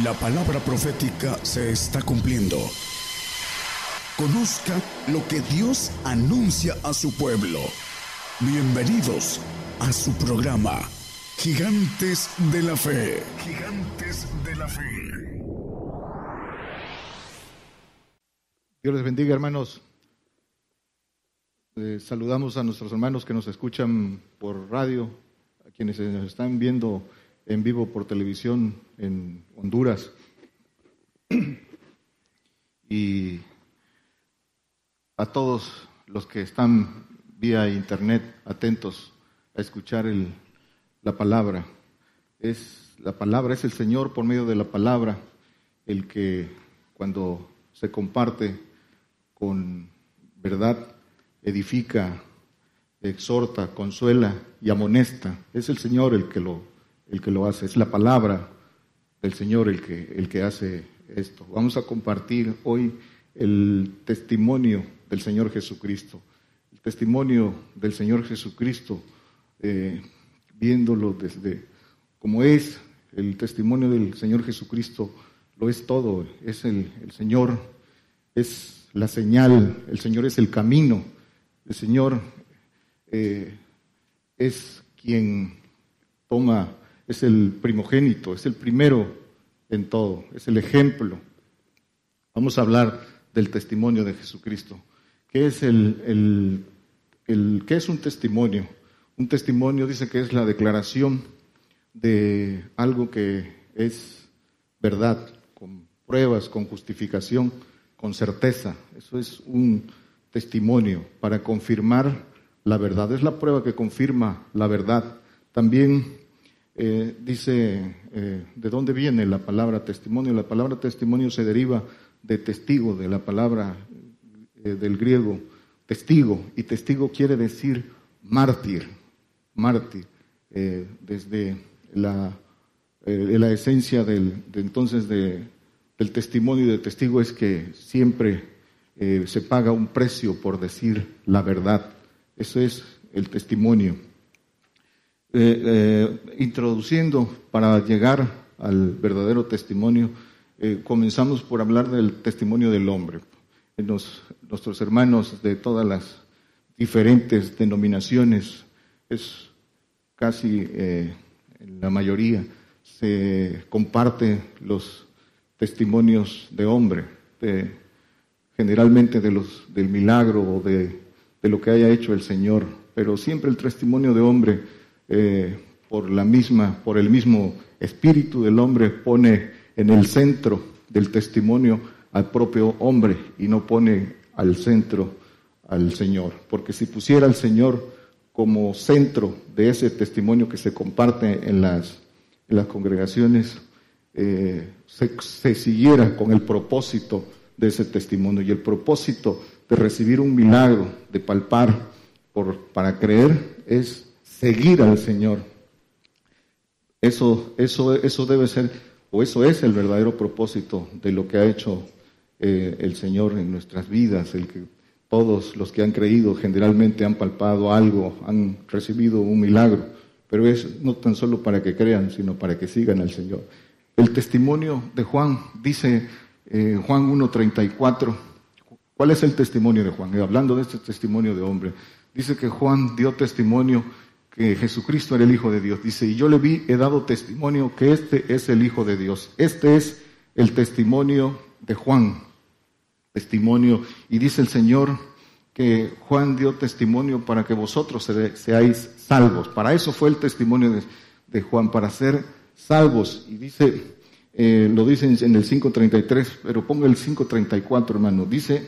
La palabra profética se está cumpliendo. Conozca lo que Dios anuncia a su pueblo. Bienvenidos a su programa, Gigantes de la Fe. Gigantes de la Fe. Dios les bendiga, hermanos. Eh, saludamos a nuestros hermanos que nos escuchan por radio, a quienes nos están viendo en vivo por televisión en Honduras. Y a todos los que están vía internet atentos a escuchar la palabra. Es la palabra es el Señor por medio de la palabra el que cuando se comparte con verdad edifica, exhorta, consuela y amonesta. Es el Señor el que lo el que lo hace, es la palabra del Señor el que, el que hace esto. Vamos a compartir hoy el testimonio del Señor Jesucristo, el testimonio del Señor Jesucristo, eh, viéndolo desde como es el testimonio del Señor Jesucristo, lo es todo, es el, Señor, es la señal, el Señor es el camino, el Señor eh, es quien toma es el primogénito, es el primero en todo, es el ejemplo. Vamos a hablar del testimonio de Jesucristo. ¿Qué es, el, el, ¿qué es un testimonio? Un testimonio dice que es la declaración de algo que es verdad, con pruebas, con justificación, con certeza. Eso es un testimonio para confirmar la verdad. Es la prueba que confirma la verdad. También eh, dice, eh, ¿de dónde viene la palabra testimonio? La palabra testimonio se deriva de testigo, de la palabra eh, del griego testigo, y testigo quiere decir mártir, mártir, desde la, la esencia del, de entonces de, del testimonio y de testigo es que siempre se paga un precio por decir la verdad. Eso es el testimonio. Eh, eh, introduciendo para llegar al verdadero testimonio, eh, comenzamos por hablar del testimonio del hombre. nuestros hermanos de todas las diferentes denominaciones, es casi la mayoría, se comparte los testimonios de hombre, generalmente de los, del milagro o de, de lo que haya hecho el Señor, pero siempre el testimonio de hombre eh, por la misma, por el mismo espíritu del hombre, pone en el centro del testimonio al propio hombre y no pone al centro al Señor. Porque si pusiera al Señor como centro de ese testimonio que se comparte en las, en las congregaciones, eh, se, siguiera con el propósito de ese testimonio y el propósito de recibir un milagro, de palpar por, para creer, es seguir al Señor. Eso, eso, eso debe ser, o eso es el verdadero propósito de lo que ha hecho eh, el Señor en nuestras vidas, el que todos los que han creído generalmente han palpado algo, han recibido un milagro, pero es no tan solo para que crean, sino para que sigan al Señor. El testimonio de Juan, dice eh, Juan 1.34, ¿cuál es el testimonio de Juan? hablando de este testimonio de hombre, dice que Juan dio testimonio que Jesucristo era el Hijo de Dios. Dice, y yo le vi, he dado testimonio que este es el Hijo de Dios. Este es el testimonio de Juan. Testimonio. Y dice el Señor que Juan dio testimonio para que vosotros seáis salvos. Para eso fue el testimonio de, Juan, para ser salvos. Y dice, eh, lo dice en el 5.33, pero ponga el 5.34, hermano. Dice,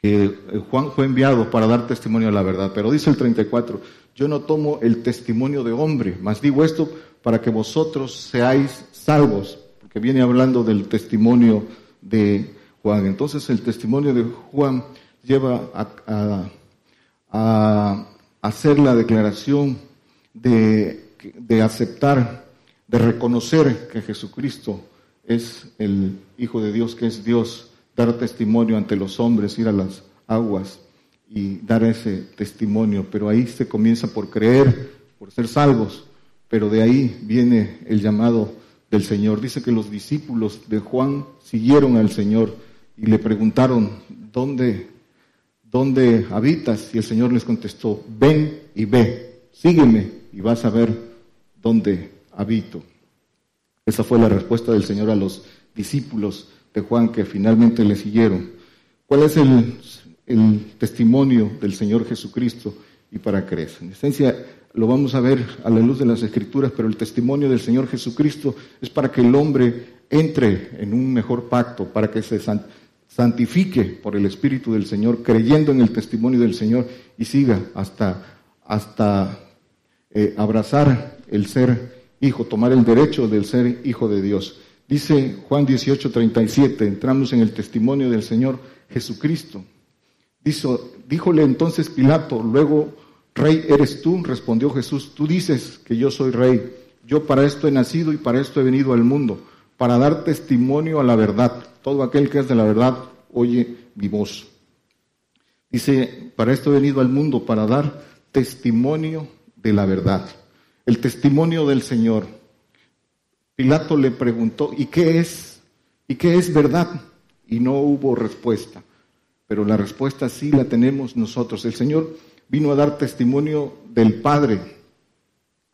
que eh, Juan fue enviado para dar testimonio a la verdad. Pero dice el 34, yo no tomo el testimonio de hombre, mas digo esto para que vosotros seáis salvos, porque viene hablando del testimonio de Juan. Entonces el testimonio de Juan lleva a, hacer la declaración de, de aceptar, de reconocer que Jesucristo es el Hijo de Dios, que es Dios dar testimonio ante los hombres, ir a las aguas y dar ese testimonio. Pero ahí se comienza por creer, por ser salvos, pero de ahí viene el llamado del Señor. Dice que los discípulos de Juan siguieron al Señor y le preguntaron, ¿dónde, dónde habitas? Y el Señor les contestó, ven y ve, sígueme y vas a ver dónde habito. Esa fue la respuesta del Señor a los discípulos Juan que finalmente le siguieron. ¿Cuál es el, el testimonio del Señor Jesucristo y para creer? En esencia, lo vamos a ver a la luz de las Escrituras, pero el testimonio del Señor Jesucristo es para que el hombre entre en un mejor pacto, para que se santifique por el Espíritu del Señor, creyendo en el testimonio del Señor y siga hasta, hasta eh, abrazar el ser hijo, tomar el derecho del ser hijo de Dios. Dice Juan 18, 37, entramos en el testimonio del Señor Jesucristo. Dijo, díjole entonces Pilato, luego Rey eres tú, respondió Jesús, tú dices que yo soy rey. Yo para esto he nacido y para esto he venido al mundo, para dar testimonio a la verdad. Todo aquel que es de la verdad oye mi voz. Dice, para esto he venido al mundo, para dar testimonio de la verdad. El testimonio del Señor. Pilato le preguntó, ¿y qué es? ¿Y qué es verdad? Y no hubo respuesta. Pero la respuesta sí la tenemos nosotros. El Señor vino a dar testimonio del Padre.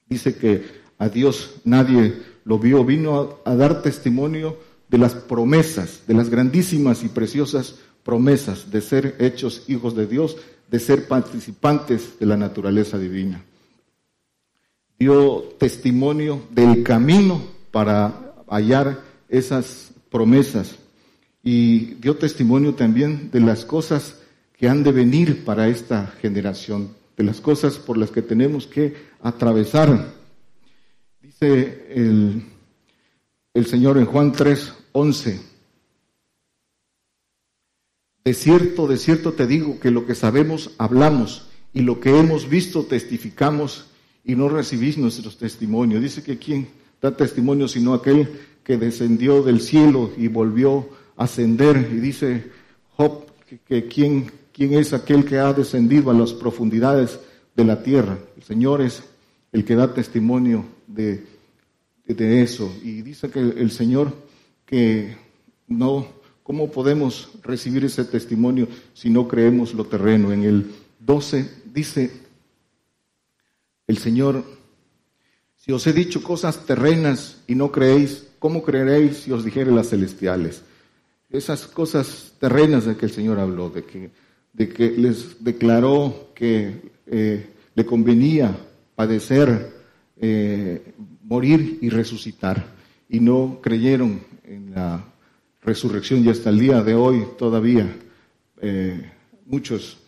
Dice que a Dios nadie lo vio, vino a, dar testimonio de las promesas, de las grandísimas y preciosas promesas de ser hechos hijos de Dios, de ser participantes de la naturaleza divina. Dio testimonio del camino para hallar esas promesas y dio testimonio también de las cosas que han de venir para esta generación, de las cosas por las que tenemos que atravesar. Dice el, el Señor en Juan 3, 11. De cierto, de cierto te digo que lo que sabemos hablamos y lo que hemos visto testificamos y no recibís nuestros testimonios. Dice que quién da testimonio sino aquel que descendió del cielo y volvió a ascender. Y dice Job que, quién ¿Quién es aquel que ha descendido a las profundidades de la tierra? El Señor es el que da testimonio de, de eso. Y dice que el Señor que no, ¿cómo podemos recibir ese testimonio si no creemos lo terreno? En el 12 dice el Señor, si os he dicho cosas terrenas y no creéis, ¿cómo creeréis si os dijere las celestiales? Esas cosas terrenas de que el Señor habló, de que de que les declaró que eh, le convenía padecer, eh, morir y resucitar. Y no creyeron en la resurrección y hasta el día de hoy todavía eh, muchos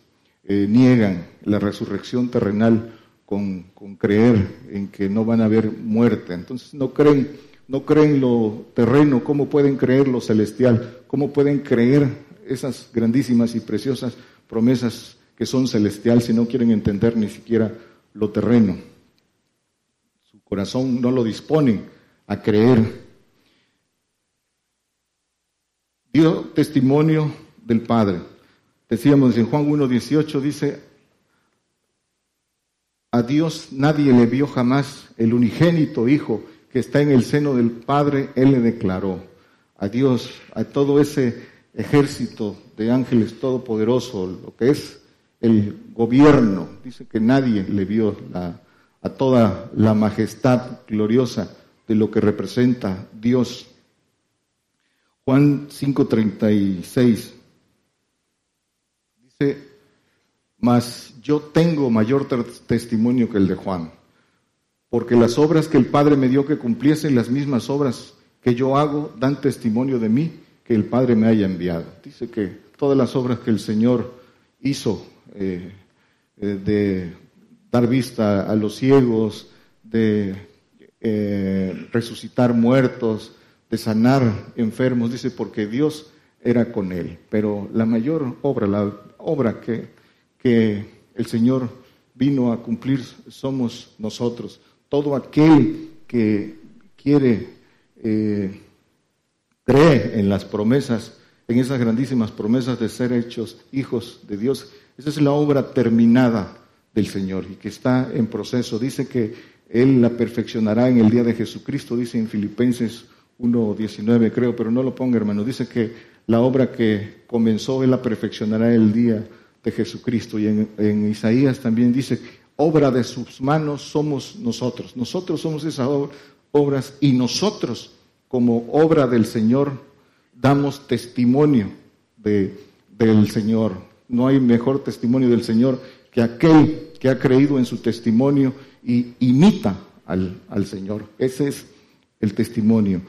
niegan la resurrección terrenal con, creer en que no van a haber muerte. Entonces no creen, no creen lo terreno, ¿cómo pueden creer lo celestial? ¿Cómo pueden creer esas grandísimas y preciosas promesas que son celestiales si no quieren entender ni siquiera lo terreno. Su corazón no lo dispone a creer. Dio testimonio del Padre. Decíamos en Juan 1.18, dice, a Dios nadie le vio jamás, el unigénito Hijo que está en el seno del Padre, Él le declaró. A Dios, a todo ese ejército de ángeles todopoderosos, lo que es el gobierno. Dice que nadie le vio a toda la majestad gloriosa de lo que representa Dios. Juan 5:36 dice, mas yo tengo mayor testimonio que el de Juan, porque las obras que el Padre me dio que cumpliesen las mismas obras que yo hago dan testimonio de mí que el Padre me haya enviado. Dice que todas las obras que el Señor hizo eh, eh, de dar vista a los ciegos, de eh, resucitar muertos, de sanar enfermos, dice, porque Dios era con él. Pero la mayor obra, la obra que, que el Señor vino a cumplir somos nosotros. Todo aquel que quiere cree en las promesas, en esas grandísimas promesas de ser hechos hijos de Dios. Esa es la obra terminada del Señor y que está en proceso. Dice que Él la perfeccionará en el día de Jesucristo, dice en Filipenses 1.19 creo, pero no lo ponga hermano, dice que la obra que comenzó Él la perfeccionará el día de Jesucristo. Y en, Isaías también dice, obra de sus manos somos nosotros. Nosotros somos esas obras y nosotros como obra del Señor damos testimonio de, del Señor. No hay mejor testimonio del Señor que aquel que ha creído en su testimonio y imita al, al Señor. Ese es el testimonio.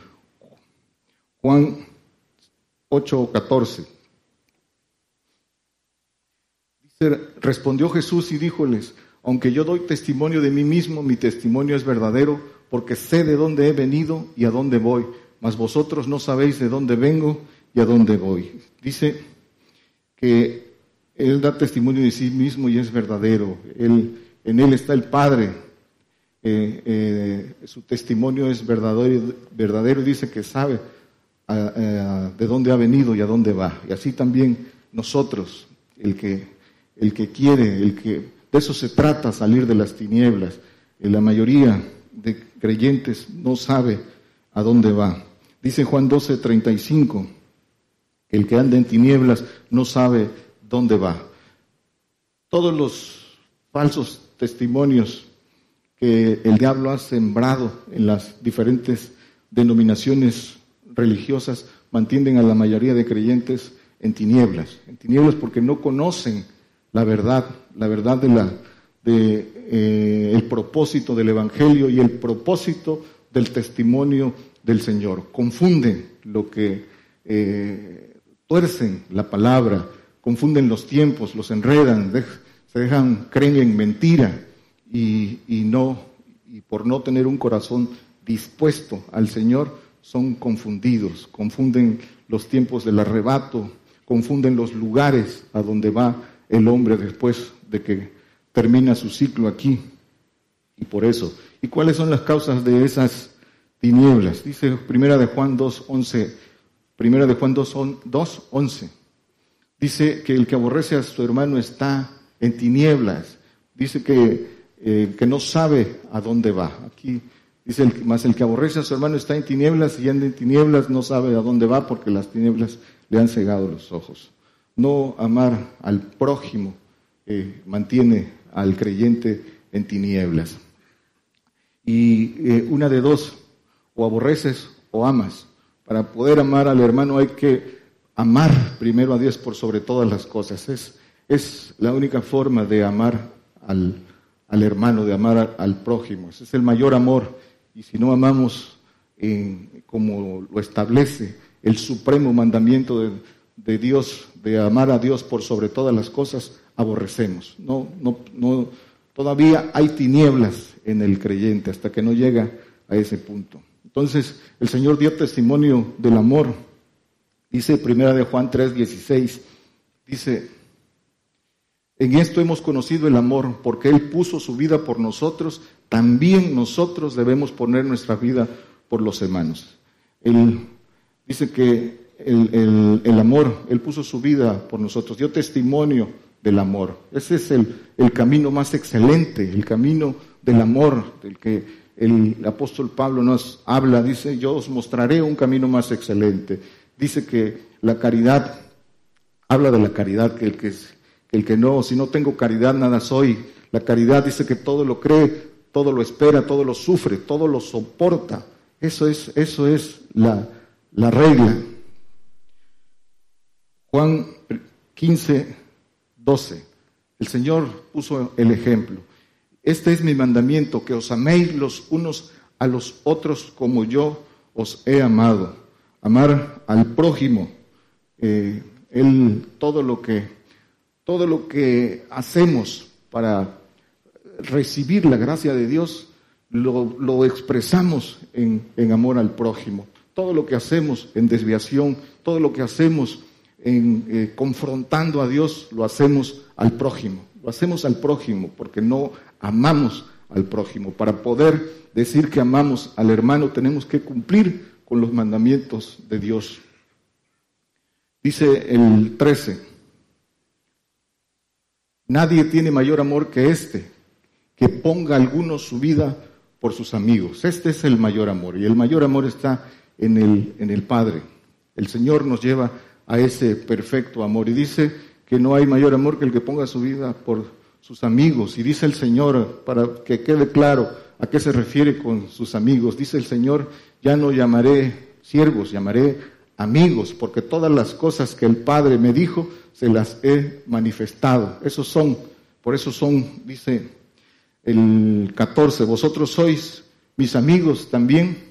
Juan 8 14. Dice, respondió Jesús y díjoles, aunque yo doy testimonio de mí mismo, mi testimonio es verdadero, porque sé de dónde he venido y a dónde voy, mas vosotros no sabéis de dónde vengo y a dónde voy. Dice que Él da testimonio de sí mismo y es verdadero. Él, en Él está el Padre. Eh, eh, su testimonio es verdadero, verdadero y dice que sabe de dónde ha venido y a dónde va. Y así también nosotros, el que, el que quiere, el que de eso se trata, salir de las tinieblas. Y la mayoría de creyentes no sabe a dónde va. Dice Juan 12, 35, el que anda en tinieblas no sabe dónde va. Todos los falsos testimonios que el diablo ha sembrado en las diferentes denominaciones religiosas mantienen a la mayoría de creyentes en tinieblas, en tinieblas porque no conocen la verdad, la verdad de la de eh, el propósito del evangelio y el propósito del testimonio del Señor. Confunden lo que eh, tuercen la palabra, confunden los tiempos, los enredan, se dejan, creen en mentira y, y no, y por no tener un corazón dispuesto al Señor, son confundidos, confunden los tiempos del arrebato, confunden los lugares a donde va el hombre después de que termina su ciclo aquí. Y por eso, ¿y cuáles son las causas de esas tinieblas? Dice Primera de Juan 2.11, Primera de Juan 2.11, dice que el que aborrece a su hermano está en tinieblas, dice que, eh, que no sabe a dónde va. Aquí dice, el, más el que aborrece a su hermano está en tinieblas y anda en tinieblas no sabe a dónde va porque las tinieblas le han cegado los ojos. No amar al prójimo eh, mantiene al creyente en tinieblas. Y eh, una de dos, o aborreces o amas. Para poder amar al hermano hay que amar primero a Dios por sobre todas las cosas. Es, la única forma de amar al, al hermano, de amar al prójimo. Ese es el mayor amor. Y si no amamos como lo establece el supremo mandamiento de Dios, de amar a Dios por sobre todas las cosas, aborrecemos. No, no, no, todavía hay tinieblas en el creyente hasta que no llega a ese punto. Entonces, el Señor dio testimonio del amor. Dice primera de Juan 3, 16, dice, en esto hemos conocido el amor, porque Él puso su vida por nosotros, también nosotros debemos poner nuestra vida por los hermanos. Él dice que el, el, amor, Él puso su vida por nosotros, dio testimonio del amor. Ese es el, el camino más excelente, el camino del amor, del que el apóstol Pablo nos habla, dice, yo os mostraré un camino más excelente. Dice que la caridad, habla de la caridad, que el que, el que no, si no tengo caridad, nada soy. La caridad dice que todo lo cree, todo lo espera, todo lo sufre, todo lo soporta. Eso es, eso es la, la regla. Juan 15, 12. El Señor puso el ejemplo. Este es mi mandamiento, que os améis los unos a los otros como yo os he amado. Amar al prójimo. Eh, él, todo lo que, todo lo que hacemos para recibir la gracia de Dios, lo, lo expresamos en, en amor al prójimo. Todo lo que hacemos en desviación, todo lo que hacemos en, eh, confrontando a Dios, lo hacemos al prójimo. Lo hacemos al prójimo porque no amamos al prójimo. Para poder decir que amamos al hermano tenemos que cumplir con los mandamientos de Dios. Dice el 13, nadie tiene mayor amor que este, que ponga alguno su vida por sus amigos. Este es el mayor amor y el mayor amor está en el, en el Padre. El Señor nos lleva a ese perfecto amor y dice que no hay mayor amor que el que ponga su vida por sus amigos. Y dice el Señor, para que quede claro a qué se refiere con sus amigos, dice el Señor, ya no llamaré siervos, llamaré amigos, porque todas las cosas que el Padre me dijo, se las he manifestado. Esos son, por eso son, dice el 14, vosotros sois mis amigos también.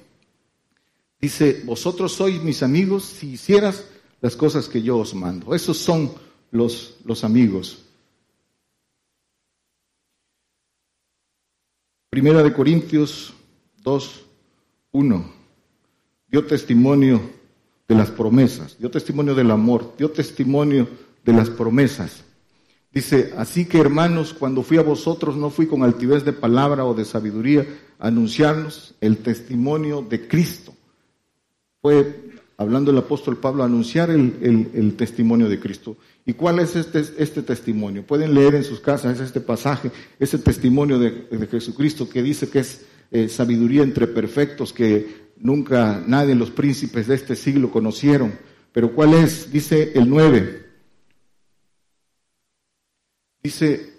Dice, vosotros sois mis amigos si hicieras las cosas que yo os mando. Esos son los, los amigos. Primera de Corintios 2, 1. Dio testimonio de las promesas, dio testimonio del amor, dio testimonio de las promesas. Dice, así que hermanos, cuando fui a vosotros no fui con altivez de palabra o de sabiduría a anunciarnos el testimonio de Cristo. Fue, hablando el apóstol Pablo, anunciar el, testimonio de Cristo. ¿Y cuál es este, este, testimonio? Pueden leer en sus casas este pasaje, ese testimonio de, Jesucristo que dice que es eh, sabiduría entre perfectos que nunca nadie, los príncipes de este siglo conocieron. Pero ¿cuál es? Dice el 9 Dice,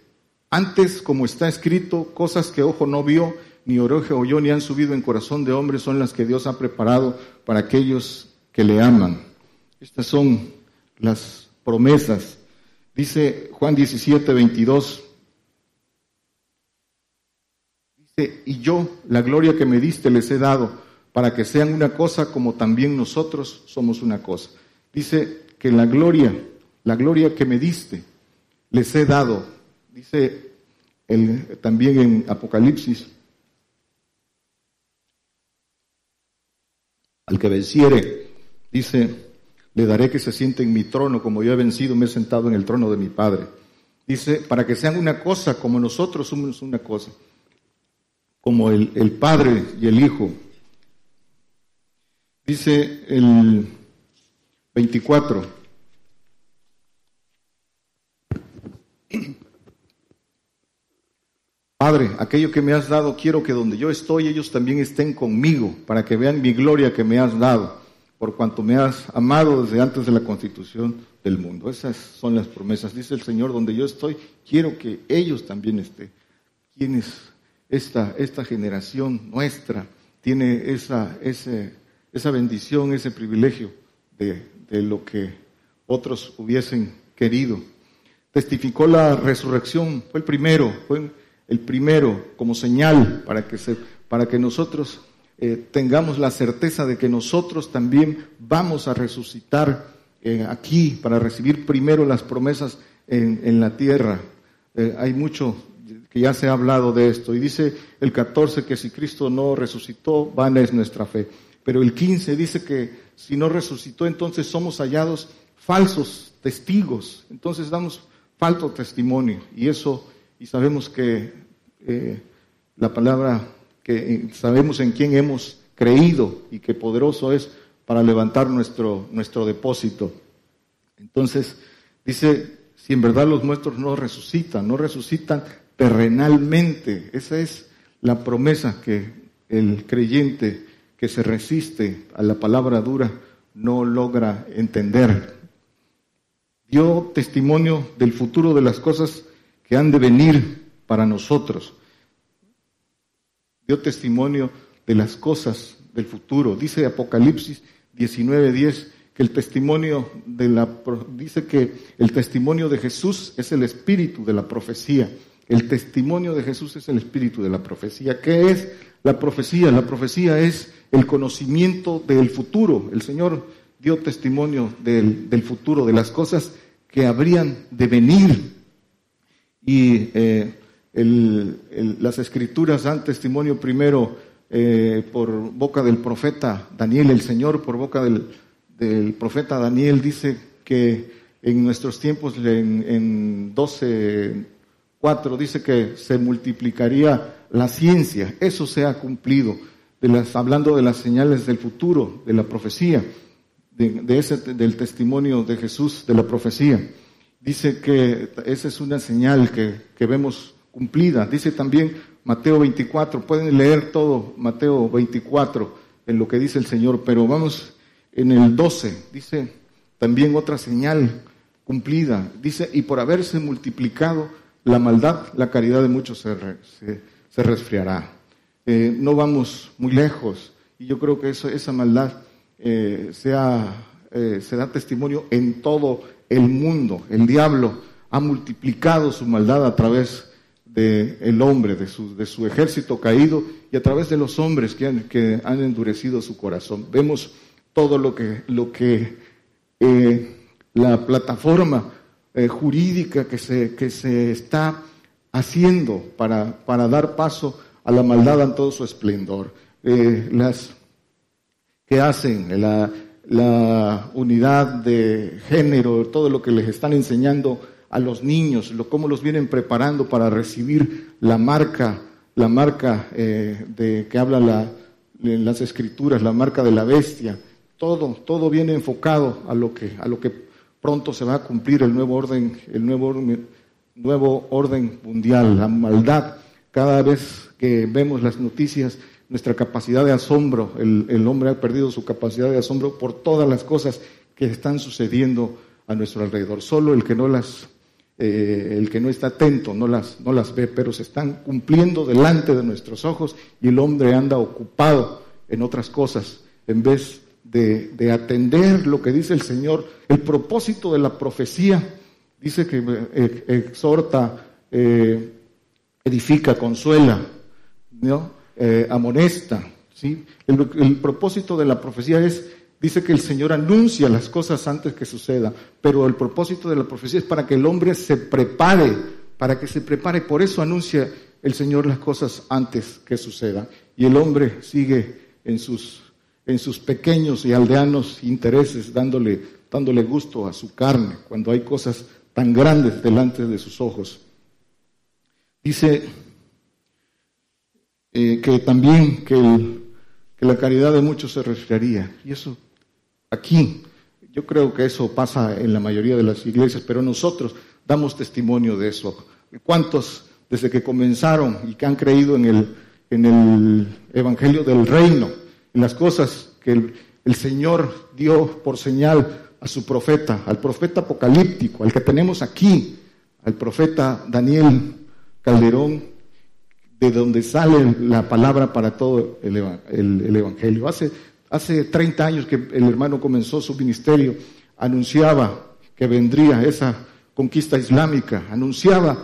antes como está escrito, cosas que ojo no vio, ni oreja oyó, ni han subido en corazón de hombre, son las que Dios ha preparado para aquellos que le aman. Estas son las promesas. Dice Juan 17, 22. Dice, y yo, la gloria que me diste, les he dado, para que sean una cosa como también nosotros somos una cosa. Dice que la gloria, la gloria que me diste, les he dado. Dice también en Apocalipsis, al que venciere, dice, le daré que se siente en mi trono, como yo he vencido, me he sentado en el trono de mi Padre. Dice, para que sean una cosa como nosotros somos una cosa, como el, el Padre y el Hijo. Dice el 24, Padre, aquello que me has dado, quiero que donde yo estoy, ellos también estén conmigo, para que vean mi gloria que me has dado, por cuanto me has amado desde antes de la constitución del mundo. Esas son las promesas. Dice el Señor, donde yo estoy, quiero que ellos también estén. ¿Quién esta, esta generación nuestra? Tiene esa, esa bendición, ese privilegio de, de lo que otros hubiesen querido. Testificó la resurrección, fue el primero, fue el primero como señal para que, se, para que nosotros eh, tengamos la certeza de que nosotros también vamos a resucitar eh, aquí para recibir primero las promesas en, la tierra. Eh, hay mucho que ya se ha hablado de esto. Y dice el 14 que si Cristo no resucitó, vana es nuestra fe. Pero el 15 dice que si no resucitó, entonces somos hallados falsos testigos. Entonces damos falto testimonio. Y eso y sabemos que la palabra, que eh, sabemos en quién hemos creído y que poderoso es para levantar nuestro, nuestro depósito. Entonces, dice, si en verdad los muertos no resucitan, no resucitan terrenalmente, esa es la promesa que el creyente que se resiste a la palabra dura no logra entender. Dio testimonio del futuro de las cosas que han de venir para nosotros. Dio testimonio de las cosas del futuro. Dice Apocalipsis 19:10 que el testimonio de la dice que el testimonio de Jesús es el espíritu de la profecía. El testimonio de Jesús es el espíritu de la profecía. ¿Qué es la profecía? La profecía es el conocimiento del futuro. El Señor dio testimonio del, del futuro, de las cosas que habrían de venir y eh, las escrituras dan testimonio primero eh, por boca del profeta Daniel, el Señor por boca del, profeta Daniel dice que en nuestros tiempos, en, en 12.4, dice que se multiplicaría la ciencia. Eso se ha cumplido, hablando de las señales del futuro, de la profecía, de ese, del testimonio de Jesús, de la profecía. Dice que esa es una señal que, vemos cumplida. Dice también Mateo 24, pueden leer todo Mateo 24 en lo que dice el Señor, pero vamos en el 12, dice también otra señal cumplida, dice, y por haberse multiplicado la maldad, la caridad de muchos se, se, resfriará. Eh, no vamos muy lejos, y yo creo que eso, esa maldad eh, sea, eh, se da testimonio en todo el mundo. El diablo ha multiplicado su maldad a través del hombre, de su, de su ejército caído y a través de los hombres que han, que han endurecido su corazón. Vemos todo lo que, lo que eh, la plataforma eh, jurídica que se, que se está haciendo para, para dar paso a la maldad en todo su esplendor. Eh, las que hacen la, la unidad de género, todo lo que les están enseñando a los niños, lo, cómo los vienen preparando para recibir la marca, la marca eh, de que habla la, en las escrituras, la marca de la bestia. Todo, todo viene enfocado a lo que, a lo que pronto se va a cumplir el nuevo orden, el nuevo orden, nuevo orden mundial, la maldad. Cada vez que vemos las noticias, nuestra capacidad de asombro, el, el hombre ha perdido su capacidad de asombro por todas las cosas que están sucediendo a nuestro alrededor. Solo el que no las eh, el que no está atento no las, no las ve, pero se están cumpliendo delante de nuestros ojos y el hombre anda ocupado en otras cosas en vez de, atender lo que dice el Señor. El propósito de la profecía dice que eh, exhorta, eh, edifica, consuela, ¿no? amonesta. ¿sí? el propósito de la profecía es Dice que el Señor anuncia las cosas antes que suceda, pero el propósito de la profecía es para que el hombre se prepare, para que se prepare. Por eso anuncia el Señor las cosas antes que suceda. Y el hombre sigue en sus, en sus pequeños y aldeanos intereses, dándole, dándole gusto a su carne, cuando hay cosas tan grandes delante de sus ojos. Dice eh, que también que, que la caridad de muchos se resfriaría. Y eso aquí. Yo creo que eso pasa en la mayoría de las iglesias, pero nosotros damos testimonio de eso. ¿Cuántos desde que comenzaron y que han creído en el, en el Evangelio del Reino, en las cosas que el, el Señor dio por señal a su profeta, al profeta apocalíptico, al que tenemos aquí, al profeta Daniel Calderón, de donde sale la palabra para todo el, el, el Evangelio. Hace Hace 30 años que el hermano comenzó su ministerio, anunciaba que vendría esa conquista islámica, anunciaba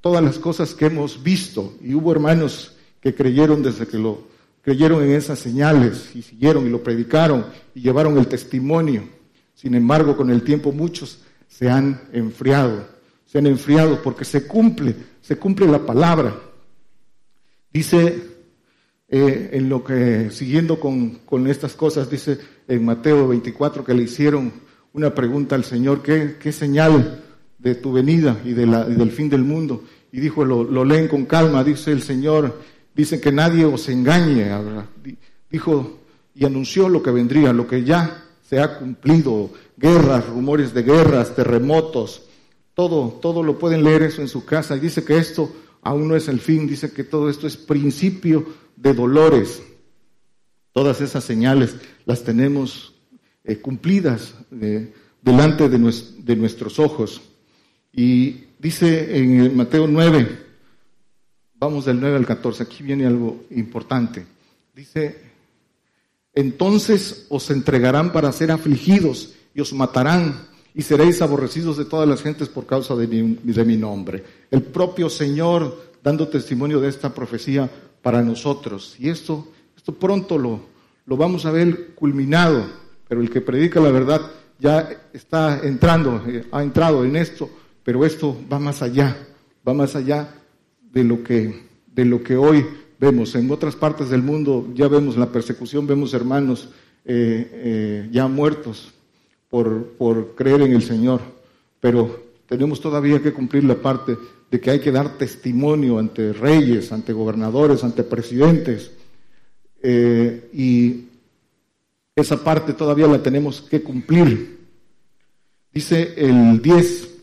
todas las cosas que hemos visto y hubo hermanos que creyeron desde que lo creyeron en esas señales y siguieron y lo predicaron y llevaron el testimonio. Sin embargo, con el tiempo muchos se han enfriado, se han enfriado porque se cumple, se cumple la palabra. Dice eh, en lo que, siguiendo con, con, estas cosas, dice en Mateo 24 que le hicieron una pregunta al Señor, ¿qué, qué señal de tu venida y, de la, del fin del mundo? Y dijo, lo, lo, leen con calma, dice el Señor, dice que nadie os engañe. Dijo y anunció lo que vendría, lo que ya se ha cumplido, guerras, rumores de guerras, terremotos, todo, todo lo pueden leer eso en su casa. Y dice que esto aún no es el fin, dice que todo esto es principio de dolores. Todas esas señales las tenemos eh, cumplidas eh, delante de, de, nuestros ojos. Y dice en Mateo 9, vamos del 9 al 14, aquí viene algo importante. Dice, entonces os entregarán para ser afligidos y os matarán y seréis aborrecidos de todas las gentes por causa de mi, de mi nombre. El propio Señor, dando testimonio de esta profecía, para nosotros. Y esto, esto pronto lo, lo vamos a ver culminado, pero el que predica la verdad ya está entrando, eh, ha entrado en esto, pero esto va más allá, va más allá de lo que, de lo que hoy vemos. En otras partes del mundo ya vemos la persecución, vemos hermanos eh, eh, ya muertos por, por creer en el Señor, pero tenemos todavía que cumplir la parte de que hay que dar testimonio ante reyes, ante gobernadores, ante presidentes. Eh, y esa parte todavía la tenemos que cumplir. Dice el 10,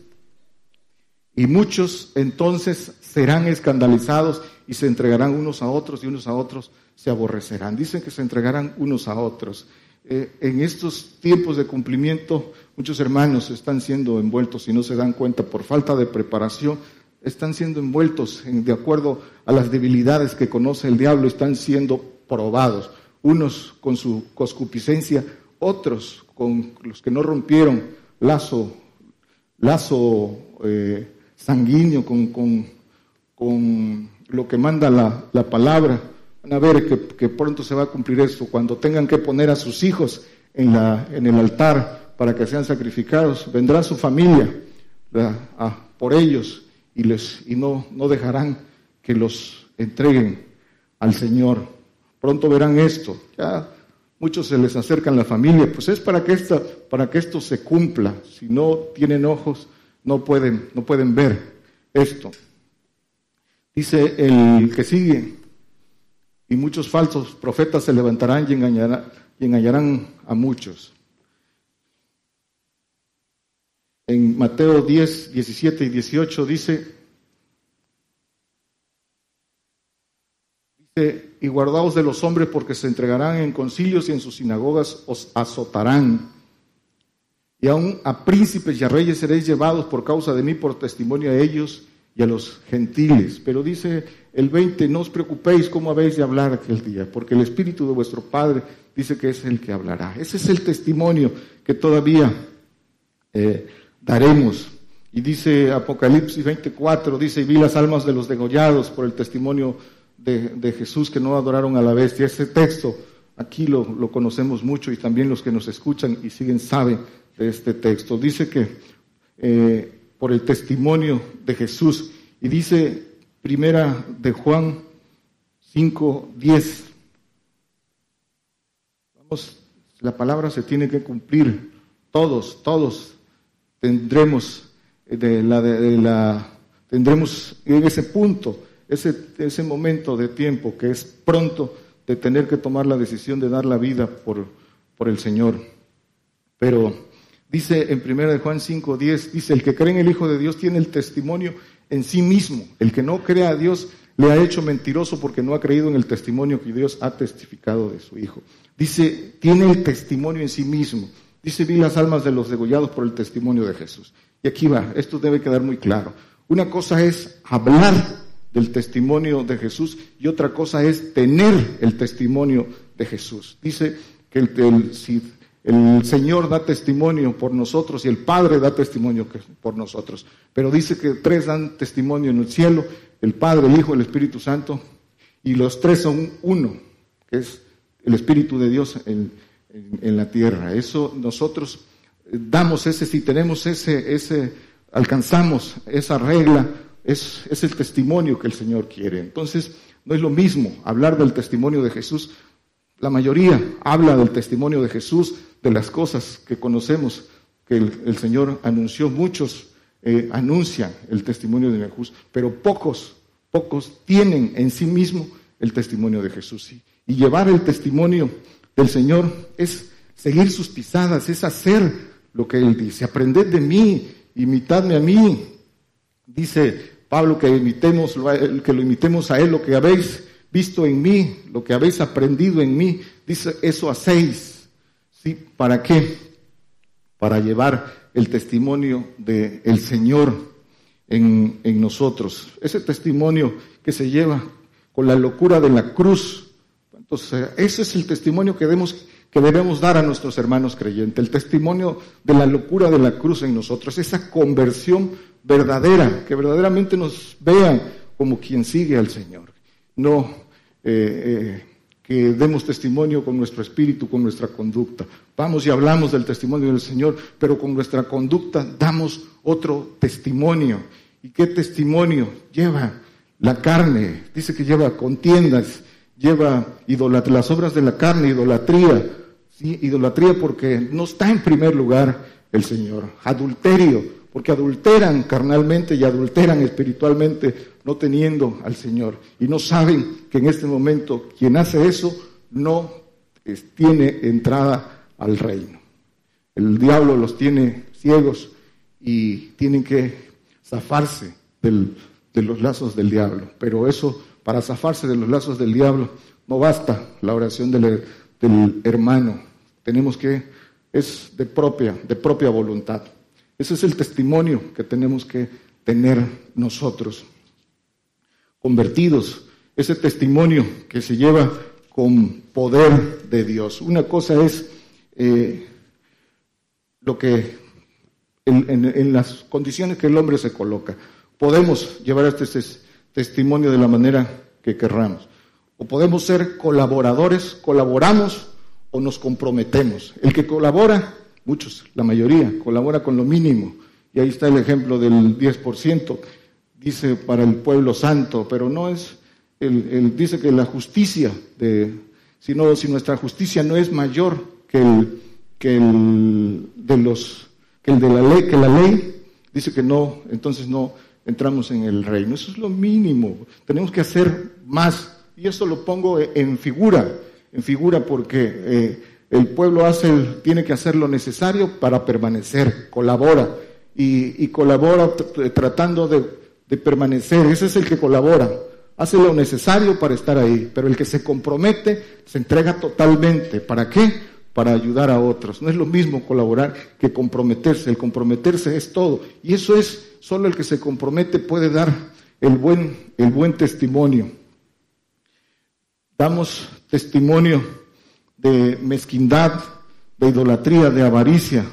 y muchos entonces serán escandalizados y se entregarán unos a otros y unos a otros se aborrecerán. Dicen que se entregarán unos a otros. Eh, en estos tiempos de cumplimiento, muchos hermanos están siendo envueltos y no se dan cuenta por falta de preparación, están siendo envueltos de acuerdo a las debilidades que conoce el diablo, están siendo probados, unos con su coscupiscencia, otros con los que no rompieron lazo, lazo eh, sanguíneo con, con, lo que manda la, la palabra Van a ver que, pronto se va a cumplir esto. Cuando tengan que poner a sus hijos en, la, en el altar para que sean sacrificados, vendrá su familia por ellos y, les, y no, no dejarán que los entreguen al Señor. Pronto verán esto. Ya muchos se les acercan la familia, pues es para que, esta, para que esto se cumpla. Si no tienen ojos, no pueden, no pueden ver esto. Dice el que sigue, y muchos falsos profetas se levantarán y, y engañarán a muchos. En Mateo 10, 17 y 18 dice, y guardaos de los hombres porque se entregarán en concilios y en sus sinagogas os azotarán. Y aún a príncipes y a reyes seréis llevados por causa de mí, por testimonio a ellos y a los gentiles. Pero dice el 20, no os preocupéis cómo habéis de hablar aquel día, porque el Espíritu de vuestro Padre dice que es el que hablará. Ese es el testimonio que todavía eh, daremos. Y dice Apocalipsis 24, dice, y vi las almas de los degollados por el testimonio de, Jesús que no adoraron a la bestia. Ese texto aquí lo, conocemos mucho y también los que nos escuchan y siguen saben de este texto. Dice que eh, por el testimonio de Jesús. Y dice primera de Juan 5, 10. Vamos, la palabra se tiene que cumplir. Todos, todos tendremos de la, de la tendremos en ese punto, ese, ese momento de tiempo que es pronto de tener que tomar la decisión de dar la vida por, por el Señor. Pero Dice en 1 Juan 5, 10, dice, el que cree en el Hijo de Dios tiene el testimonio en sí mismo. El que no cree a Dios le ha hecho mentiroso porque no ha creído en el testimonio que Dios ha testificado de su Hijo. Dice, tiene el testimonio en sí mismo. Dice, vi las almas de los degollados por el testimonio de Jesús. Y aquí va, esto debe quedar muy claro. Una cosa es hablar del testimonio de Jesús y otra cosa es tener el testimonio de Jesús. Dice que el, el el Señor da testimonio por nosotros y el Padre da testimonio por nosotros. Pero dice que tres dan testimonio en el cielo, el Padre, el Hijo, el Espíritu Santo, y los tres son uno, que es el Espíritu de Dios en, la tierra. Eso nosotros damos ese, si tenemos ese, ese, alcanzamos esa regla, es, es el testimonio que el Señor quiere. Entonces, no es lo mismo hablar del testimonio de Jesús. La mayoría habla del testimonio de Jesús, de las cosas que conocemos que el, Señor anunció, muchos eh, anuncian el testimonio de Jesús, pero pocos, pocos tienen en sí mismo el testimonio de Jesús. Y llevar el testimonio del Señor es seguir sus pisadas, es hacer lo que Él dice. Aprended de mí, imitadme a mí. Dice Pablo que imitemos, que lo imitemos a Él, lo que habéis visto en mí, lo que habéis aprendido en mí. Dice, eso hacéis. ¿Sí? ¿Para qué? Para llevar el testimonio del Señor en, nosotros. Ese testimonio que se lleva con la locura de la cruz. Entonces, ese es el testimonio que debemos, que debemos dar a nuestros hermanos creyentes. El testimonio de la locura de la cruz en nosotros. Esa conversión verdadera, que verdaderamente nos vean como quien sigue al Señor. No eh, eh, que demos testimonio con nuestro espíritu, con nuestra conducta. Vamos y hablamos del testimonio del Señor, pero con nuestra conducta damos otro testimonio. ¿Y qué testimonio lleva? La carne, dice que lleva contiendas, lleva las obras de la carne, idolatría, idolatría porque no está en primer lugar el Señor, adulterio, porque adulteran carnalmente y adulteran espiritualmente no teniendo al Señor. Y no saben que en este momento quien hace eso no tiene entrada al reino. El diablo los tiene ciegos y tienen que zafarse de los lazos del diablo, pero eso para zafarse de los lazos del diablo. No basta la oración del, hermano. Tenemos que, es de propia, de propia voluntad. Ese es el testimonio que tenemos que tener nosotros. Convertidos, ese testimonio que se lleva con poder de Dios. Una cosa es eh, lo que en, las condiciones que el hombre se coloca. Podemos llevar este testimonio de la manera que querramos. O podemos ser colaboradores, colaboramos o nos comprometemos. El que colabora, muchos, la mayoría, colabora con lo mínimo. Y ahí está el ejemplo del 10%, dice para el pueblo santo, pero no es, el, dice que la justicia, de, si, si nuestra justicia no es mayor que el, que el de los que el de la ley, que la ley dice que no, entonces no entramos en el reino. Eso es lo mínimo. Tenemos que hacer más. Y eso lo pongo en figura, en figura porque eh, el pueblo hace, tiene que hacer lo necesario para permanecer, colabora y, colabora tratando de permanecer. Ese es el que colabora hace lo necesario para estar ahí, pero el que se compromete se entrega totalmente. ¿Para qué? para ayudar a otros. No es lo mismo colaborar que comprometerse. El comprometerse es todo. Y eso es, solo el que se compromete puede dar el buen, el buen testimonio. Damos testimonio de mezquindad, de idolatría, de avaricia,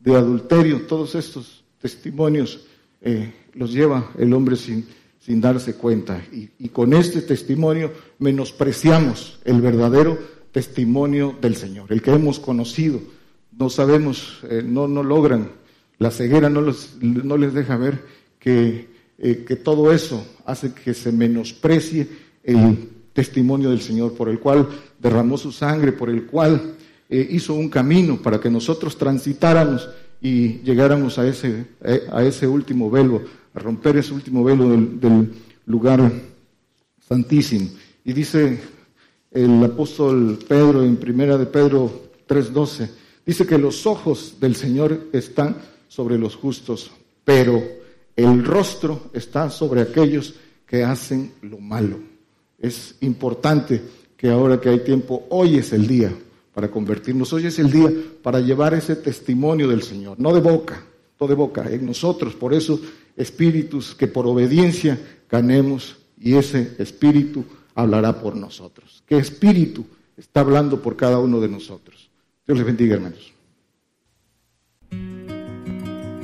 de adulterio. Todos estos testimonios eh, los lleva el hombre sin, sin darse cuenta. Y, y con este testimonio menospreciamos el verdadero testimonio del Señor, el que hemos conocido. No sabemos, eh, no, no logran, la ceguera no, no les deja ver que, eh, que todo eso hace que se menosprecie el testimonio del Señor, por el cual derramó su sangre, por el cual eh, hizo un camino para que nosotros transitáramos y llegáramos a ese, a ese último velo, a romper ese último velo del, del lugar santísimo. Y dice el apóstol Pedro en primera de Pedro 3:12. Dice que los ojos del Señor están sobre los justos, pero el rostro está sobre aquellos que hacen lo malo. Es importante que ahora que hay tiempo, hoy es el día para convertirnos, hoy es el día para llevar ese testimonio del Señor, no de boca, no de boca, en nosotros, por esos espíritus que por obediencia ganemos y ese espíritu hablará por nosotros. ¿Qué espíritu está hablando por cada uno de nosotros? Dios les bendiga, hermanos.